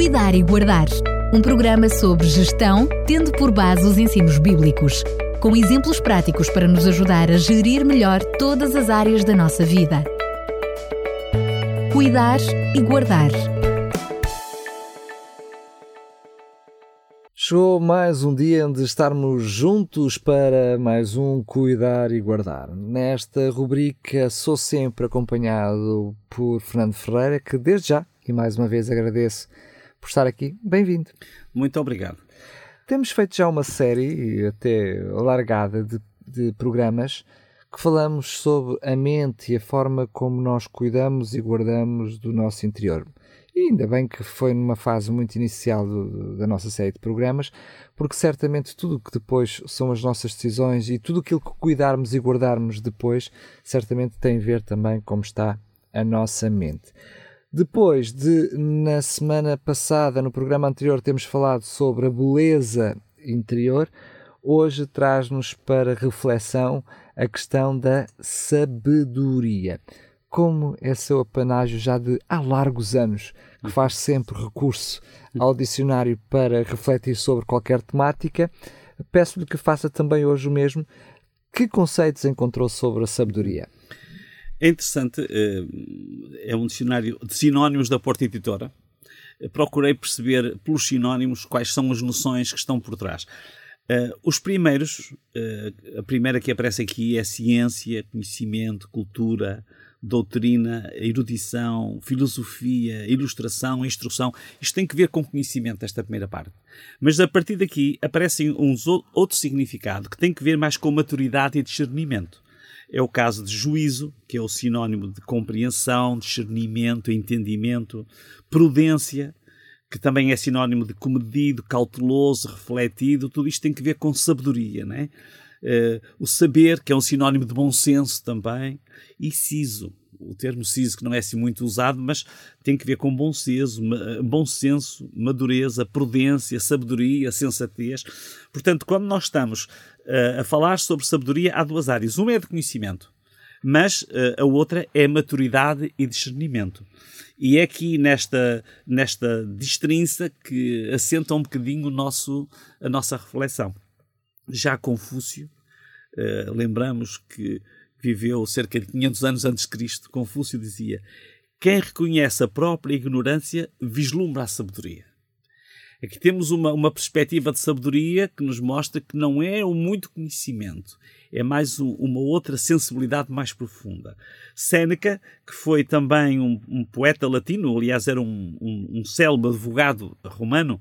Cuidar e Guardar. Um programa sobre gestão, tendo por base os ensinos bíblicos, com exemplos práticos para nos ajudar a gerir melhor todas as áreas da nossa vida. Cuidar e Guardar. Chegou mais um dia onde estarmos juntos para mais um Cuidar e Guardar. Nesta rubrica sou sempre acompanhado por Fernando Ferreira, que desde já, e mais uma vez agradeço por estar aqui. Bem-vindo. Muito obrigado. Temos feito já uma série, até largada, de, de programas que falamos sobre a mente e a forma como nós cuidamos e guardamos do nosso interior. E ainda bem que foi numa fase muito inicial do, da nossa série de programas, porque certamente tudo o que depois são as nossas decisões e tudo aquilo que cuidarmos e guardarmos depois, certamente tem a ver também como está a nossa mente. Depois de, na semana passada, no programa anterior, termos falado sobre a beleza interior, hoje traz-nos para reflexão a questão da sabedoria como é seu apanágio já de há largos anos, que faz sempre recurso ao dicionário para refletir sobre qualquer temática, peço-lhe que faça também hoje o mesmo. Que conceitos encontrou sobre a sabedoria? É interessante, é um dicionário de sinónimos da Porta Editora. Procurei perceber pelos sinónimos quais são as noções que estão por trás. os primeiros, a primeira que aparece aqui é ciência, conhecimento, cultura, doutrina, erudição, filosofia, ilustração, instrução. Isto tem que ver com conhecimento, esta primeira parte. Mas a partir daqui aparecem uns outro significado que tem que ver mais com maturidade e discernimento. É o caso de juízo, que é o sinónimo de compreensão, discernimento, entendimento, prudência, que também é sinónimo de comedido, cauteloso, refletido, tudo isto tem que ver com sabedoria, não é? Uh, o saber, que é um sinónimo de bom senso também, e siso. O termo siso que não é assim muito usado, mas tem que ver com bom senso, bom senso, madureza, prudência, sabedoria, sensatez. Portanto, quando nós estamos uh, a falar sobre sabedoria, há duas áreas. Uma é de conhecimento, mas uh, a outra é maturidade e discernimento. E é aqui nesta, nesta destrinça que assenta um bocadinho o nosso, a nossa reflexão. Já Confúcio, uh, lembramos que viveu cerca de 500 anos antes de Cristo, Confúcio dizia: Quem reconhece a própria ignorância vislumbra a sabedoria. Aqui temos uma, uma perspectiva de sabedoria que nos mostra que não é o muito conhecimento, é mais um, uma outra sensibilidade mais profunda. Séneca, que foi também um, um poeta latino, aliás, era um, um, um célebre advogado romano,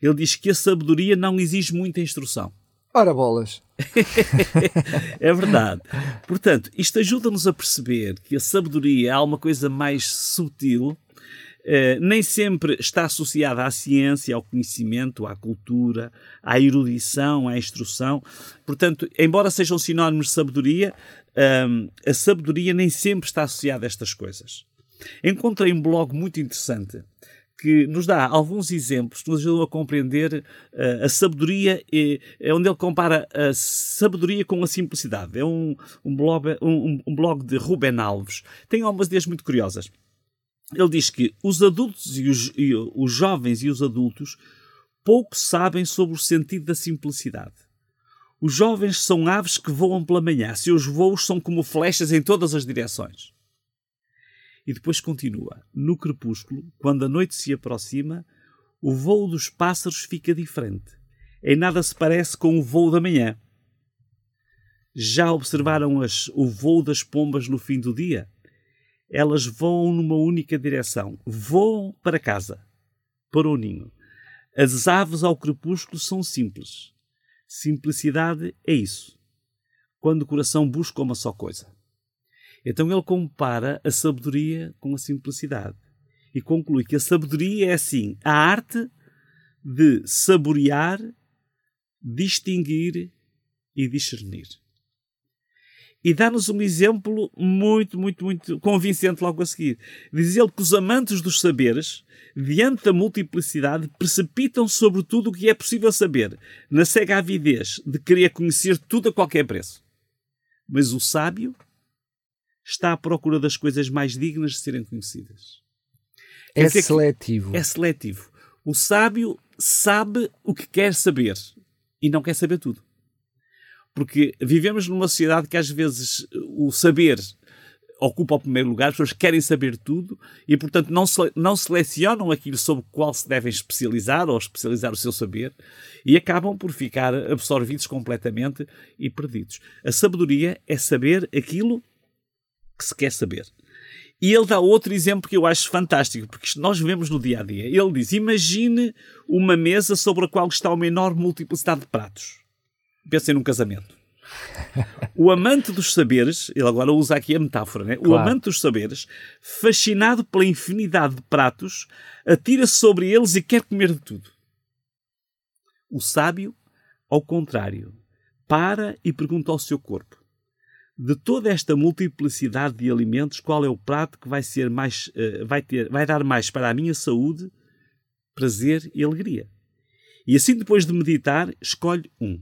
ele diz que a sabedoria não exige muita instrução. Ora bolas! é verdade. Portanto, isto ajuda-nos a perceber que a sabedoria é uma coisa mais sutil, eh, nem sempre está associada à ciência, ao conhecimento, à cultura, à erudição, à instrução. Portanto, embora sejam sinónimos de sabedoria, eh, a sabedoria nem sempre está associada a estas coisas. Encontrei um blog muito interessante que nos dá alguns exemplos que nos ajudam a compreender uh, a sabedoria, e, é onde ele compara a sabedoria com a simplicidade. É um, um, blog, um, um blog de Ruben Alves. Tem algumas ideias muito curiosas. Ele diz que os adultos e os, e os jovens e os adultos pouco sabem sobre o sentido da simplicidade. Os jovens são aves que voam pela manhã, seus voos são como flechas em todas as direções. E depois continua: No crepúsculo, quando a noite se aproxima, o voo dos pássaros fica diferente. Em nada se parece com o voo da manhã. Já observaram as, o voo das pombas no fim do dia? Elas voam numa única direção. Voam para casa, para o ninho. As aves ao crepúsculo são simples. Simplicidade é isso. Quando o coração busca uma só coisa. Então ele compara a sabedoria com a simplicidade e conclui que a sabedoria é assim a arte de saborear, distinguir e discernir. E dá-nos um exemplo muito, muito, muito convincente logo a seguir. Diz ele que os amantes dos saberes, diante da multiplicidade, precipitam sobre tudo o que é possível saber, na cega avidez de querer conhecer tudo a qualquer preço. Mas o sábio está à procura das coisas mais dignas de serem conhecidas. É seletivo. É seletivo. O sábio sabe o que quer saber e não quer saber tudo. Porque vivemos numa sociedade que às vezes o saber ocupa o primeiro lugar, as pessoas querem saber tudo e, portanto, não, não selecionam aquilo sobre o qual se devem especializar ou especializar o seu saber e acabam por ficar absorvidos completamente e perdidos. A sabedoria é saber aquilo que se quer saber. E ele dá outro exemplo que eu acho fantástico, porque nós vemos no dia a dia. Ele diz: Imagine uma mesa sobre a qual está uma enorme multiplicidade de pratos. Pensem num casamento. O amante dos saberes, ele agora usa aqui a metáfora, né? Claro. o amante dos saberes, fascinado pela infinidade de pratos, atira-se sobre eles e quer comer de tudo. O sábio, ao contrário, para e pergunta ao seu corpo: de toda esta multiplicidade de alimentos, qual é o prato que vai ser mais, uh, vai ter, vai dar mais para a minha saúde, prazer e alegria? E assim, depois de meditar, escolhe um.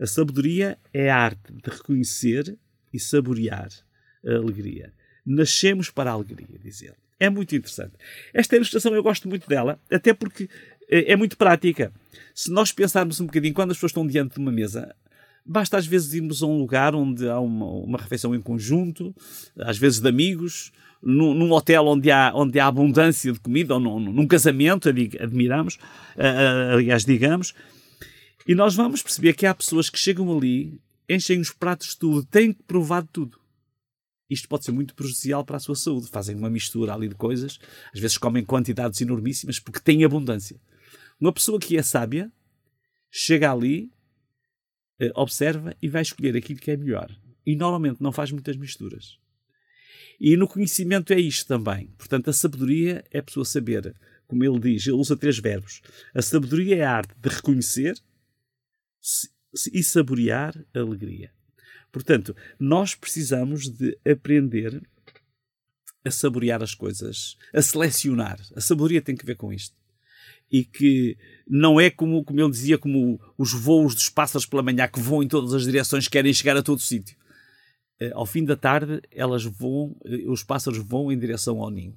A sabedoria é a arte de reconhecer e saborear a alegria. Nascemos para a alegria, diz ele. É muito interessante. Esta ilustração eu gosto muito dela, até porque é, é muito prática. Se nós pensarmos um bocadinho, quando as pessoas estão diante de uma mesa, basta às vezes irmos a um lugar onde há uma, uma refeição em conjunto, às vezes de amigos, num, num, hotel onde há, onde há abundância de comida, ou num, num casamento, admiramos, aliás, digamos, e nós vamos perceber que há pessoas que chegam ali, enchem os pratos de tudo, têm que provar de tudo. Isto pode ser muito prejudicial para a sua saúde. Fazem uma mistura ali de coisas, às vezes comem quantidades enormíssimas porque têm abundância. Uma pessoa que é sábia chega ali, eh, observa e vai escolher aquilo que é melhor. E normalmente não faz muitas misturas. E no conhecimento é isto também. Portanto, a sabedoria é a pessoa saber, como ele diz, ele usa três verbos. A sabedoria é a arte de reconhecer, e saborear a alegria. Portanto, nós precisamos de aprender a saborear as coisas, a selecionar. A sabedoria tem que ver com isto. E que não é como, como ele dizia, como os voos dos pássaros pela manhã que voam em todas as direções, querem chegar a todo sítio. Eh, ao fim da tarde, elas voam, eh, os pássaros voam em direção ao ninho.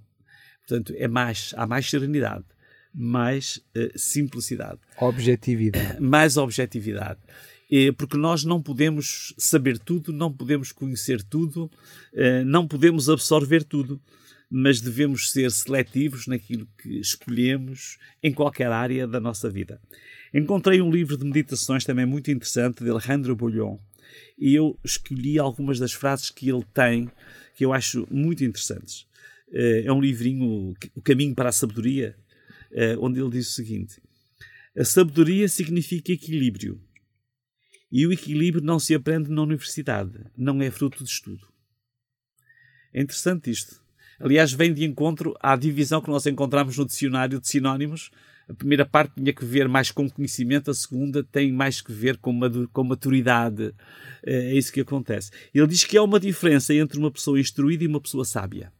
Portanto, é mais, há mais serenidade mais uh, simplicidade. Objetividade. Mais objetividade. Porque nós não podemos saber tudo, não podemos conhecer tudo, não podemos absorver tudo, mas devemos ser seletivos naquilo que escolhemos em qualquer área da nossa vida. Encontrei um livro de meditações também muito interessante de Alejandro Bolhon e eu escolhi algumas das frases que ele tem que eu acho muito interessantes. Eh, é um livrinho, O Caminho para a Sabedoria, eh, onde ele diz o seguinte: A sabedoria significa equilíbrio. E o equilíbrio não se aprende na universidade, não é fruto de estudo. É interessante isto. Aliás, vem de encontro à divisão que nós encontramos no dicionário de sinónimos. A primeira parte tinha que ver mais com conhecimento, a segunda tem mais que ver com, com maturidade. Eh, é isso que acontece. Ele diz que há uma diferença entre uma pessoa instruída e uma pessoa sábia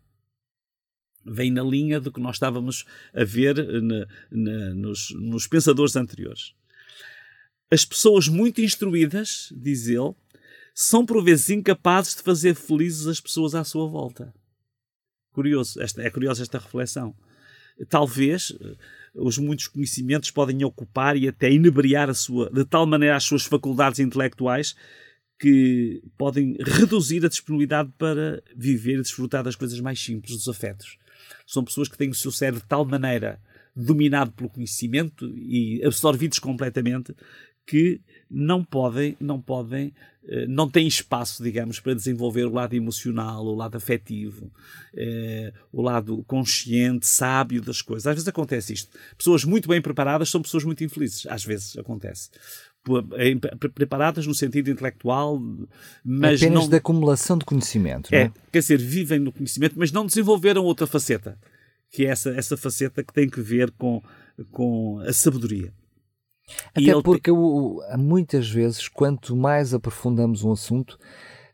vem na linha do que nós estávamos a ver na, na, nos, nos pensadores anteriores. As pessoas muito instruídas, diz ele, são por vezes incapazes de fazer felizes as pessoas à sua volta. Curioso, esta, é curiosa esta reflexão. Talvez eh, os muitos conhecimentos podem ocupar e até inebriar a sua, de tal maneira as suas faculdades intelectuais que podem reduzir a disponibilidade para viver e desfrutar das coisas mais simples, dos afetos são pessoas que têm o seu cérebro de tal maneira dominado pelo conhecimento e absorvidos completamente que não podem, não podem, eh, não têm espaço, digamos, para desenvolver o lado emocional, o lado afetivo, eh, o lado consciente, sábio das coisas. Às vezes acontece isto. Pessoas muito bem preparadas são pessoas muito infelizes. Às vezes acontece preparadas no sentido intelectual, mas Apenas não... de acumulação de conhecimento. É, é, quer dizer, vivem no conhecimento, mas não desenvolveram outra faceta, que é essa, essa faceta que tem que ver com, com a sabedoria. Até porque tem... muitas vezes, quanto mais aprofundamos um assunto,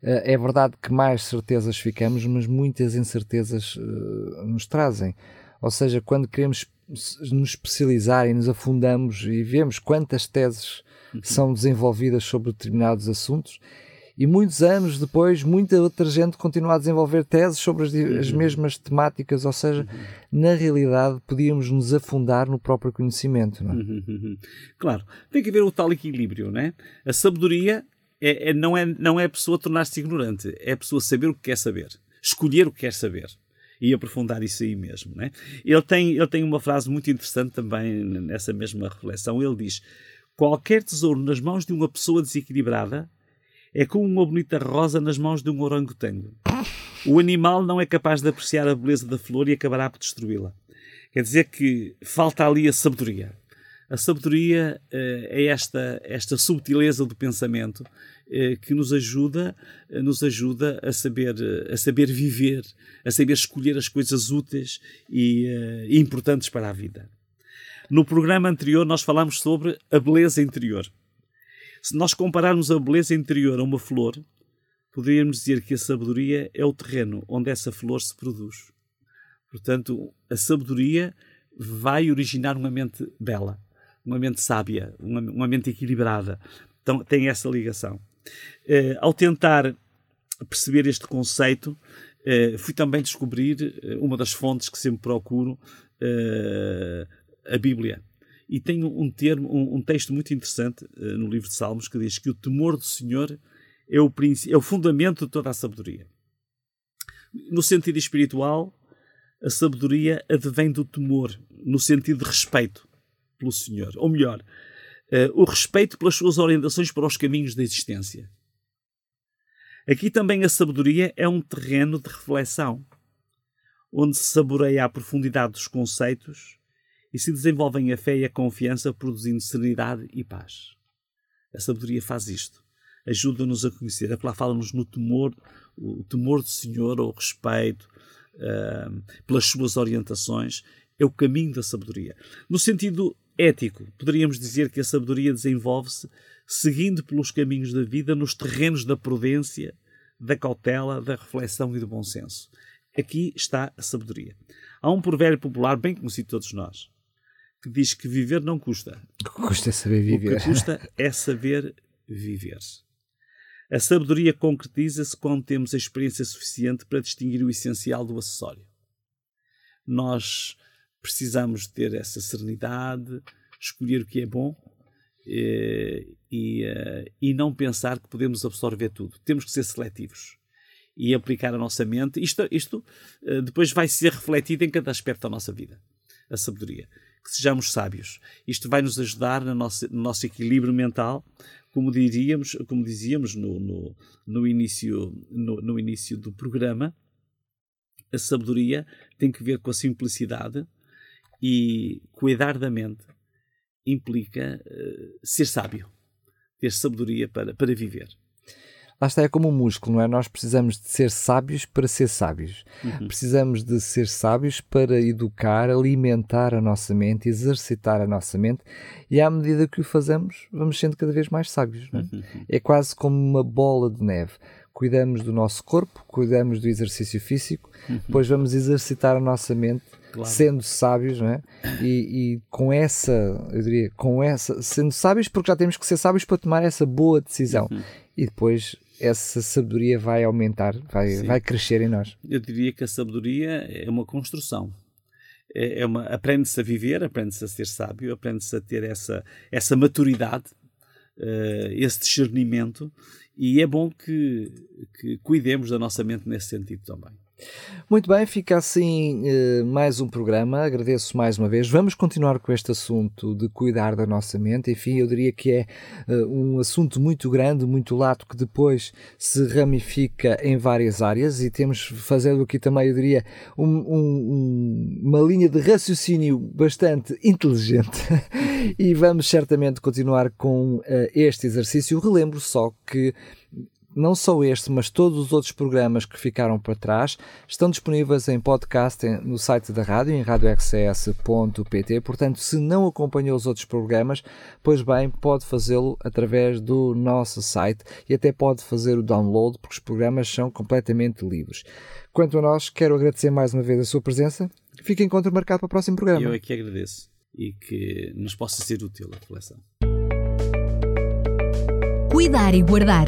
eh, é verdade que mais certezas ficamos, mas muitas incertezas eh, nos trazem. Ou seja, quando queremos nos especializar e nos afundamos e vemos quantas teses uhum. são desenvolvidas sobre determinados assuntos E muitos anos depois, muita outra gente continua a desenvolver teses sobre as, as uhum. mesmas temáticas, ou seja, na realidade podíamos nos afundar no próprio conhecimento. Não é? Uhum. uhum. Claro, tem que haver o tal equilíbrio, não é? A sabedoria é, é, não, é, não é a pessoa tornar-se ignorante, é a pessoa saber o que quer saber, escolher o que quer saber e aprofundar isso aí mesmo. Né? Ele, tem, ele tem uma frase muito interessante também nessa mesma reflexão. Ele diz: Qualquer tesouro nas mãos de uma pessoa desequilibrada é como uma bonita rosa nas mãos de um orangotango. O animal não é capaz de apreciar a beleza da flor e acabará por destruí-la. Quer dizer que falta ali a sabedoria. A sabedoria uh, é esta, esta subtileza do pensamento uh, que nos ajuda, uh, nos ajuda a saber, a saber viver, a saber escolher as coisas úteis e, e importantes para a vida. No programa anterior nós falámos sobre a beleza interior. Se nós compararmos a beleza interior a uma flor, poderíamos dizer que a sabedoria é o terreno onde essa flor se produz. Portanto, a sabedoria vai originar uma mente bela uma mente sábia, uma, uma mente equilibrada. Então tem essa ligação. Uh, ao tentar perceber este conceito, uh, fui também descobrir eh, uma das fontes que sempre procuro, uh, a Bíblia. E tem um termo, um, um texto muito interessante no livro de Salmos que diz que o temor do Senhor é o, é o fundamento de toda a sabedoria. No sentido espiritual, a sabedoria advém do temor, no sentido de respeito pelo Senhor. Ou melhor, uh, o respeito pelas suas orientações para os caminhos da existência. Aqui também a sabedoria é um terreno de reflexão, onde se saboreia a profundidade dos conceitos e se desenvolvem a fé e a confiança, produzindo serenidade e paz. A sabedoria faz isto. Ajuda-nos a conhecer. Lá fala-nos no temor, o temor do Senhor, o respeito uh, pelas suas orientações, é o caminho da sabedoria. No sentido ético. Poderíamos dizer que a sabedoria desenvolve-se seguindo pelos caminhos da vida nos terrenos da prudência, da cautela, da reflexão e do bom senso. Aqui está a sabedoria. Há um provérbio popular bem conhecido de todos nós que diz que viver não custa. Custa saber viver. O que custa é saber viver. A sabedoria concretiza-se quando temos a experiência suficiente para distinguir o essencial do acessório. Nós precisamos ter essa serenidade, escolher o que é bom eh, e, eh, e não pensar que podemos absorver tudo. Temos que ser seletivos e aplicar a nossa mente. Isto, isto eh, depois vai ser refletido em cada aspecto da nossa vida. A sabedoria. Que sejamos sábios. Isto vai nos ajudar no nosso, no nosso equilíbrio mental, como diríamos, como dizíamos no, no, no início, no, no início do programa. A sabedoria tem que ver com a simplicidade, e cuidar da mente implica uh, ser sábio, ter sabedoria para, para viver. Lá está, é como um músculo, não é? Nós precisamos de ser sábios para ser sábios. Uhum. Precisamos de ser sábios para educar, alimentar a nossa mente, exercitar a nossa mente e à medida que o fazemos, vamos sendo cada vez mais sábios. Não é? Uhum. é quase como uma bola de neve. Cuidamos do nosso corpo, cuidamos do exercício físico, uhum. depois vamos exercitar a nossa mente Claro. sendo sábios, não é? E, e, com essa, eu diria, com essa, sendo sábios, porque já temos que ser sábios para tomar essa boa decisão. Uhum. E depois essa sabedoria vai aumentar, vai, vai crescer em nós. Eu diria que a sabedoria é uma construção. É, é uma, aprende-se a viver, aprende-se a ser sábio, aprende-se a ter essa, essa maturidade, uh, esse discernimento, e é bom que, que cuidemos da nossa mente nesse sentido também. Muito bem, fica assim uh, mais um programa. Agradeço mais uma vez. Vamos continuar com este assunto de cuidar da nossa mente. Enfim, eu diria que é uh, um assunto muito grande, muito lato, que depois se ramifica em várias áreas e temos fazendo aqui também, eu diria, um, um, uma linha de raciocínio bastante inteligente. e vamos certamente continuar com uh, este exercício. Relembro só que não só este, mas todos os outros programas que ficaram para trás estão disponíveis em podcast no site da rádio, em radiorcs.pt. Portanto, se não acompanhou os outros programas, pois bem, pode fazê-lo através do nosso site e até pode fazer o download, porque os programas são completamente livres. Quanto a nós, quero agradecer mais uma vez a sua presença. Fique encontro marcado para o próximo programa. Eu é que agradeço e que nos possa ser útil a reflexão. Cuidar e guardar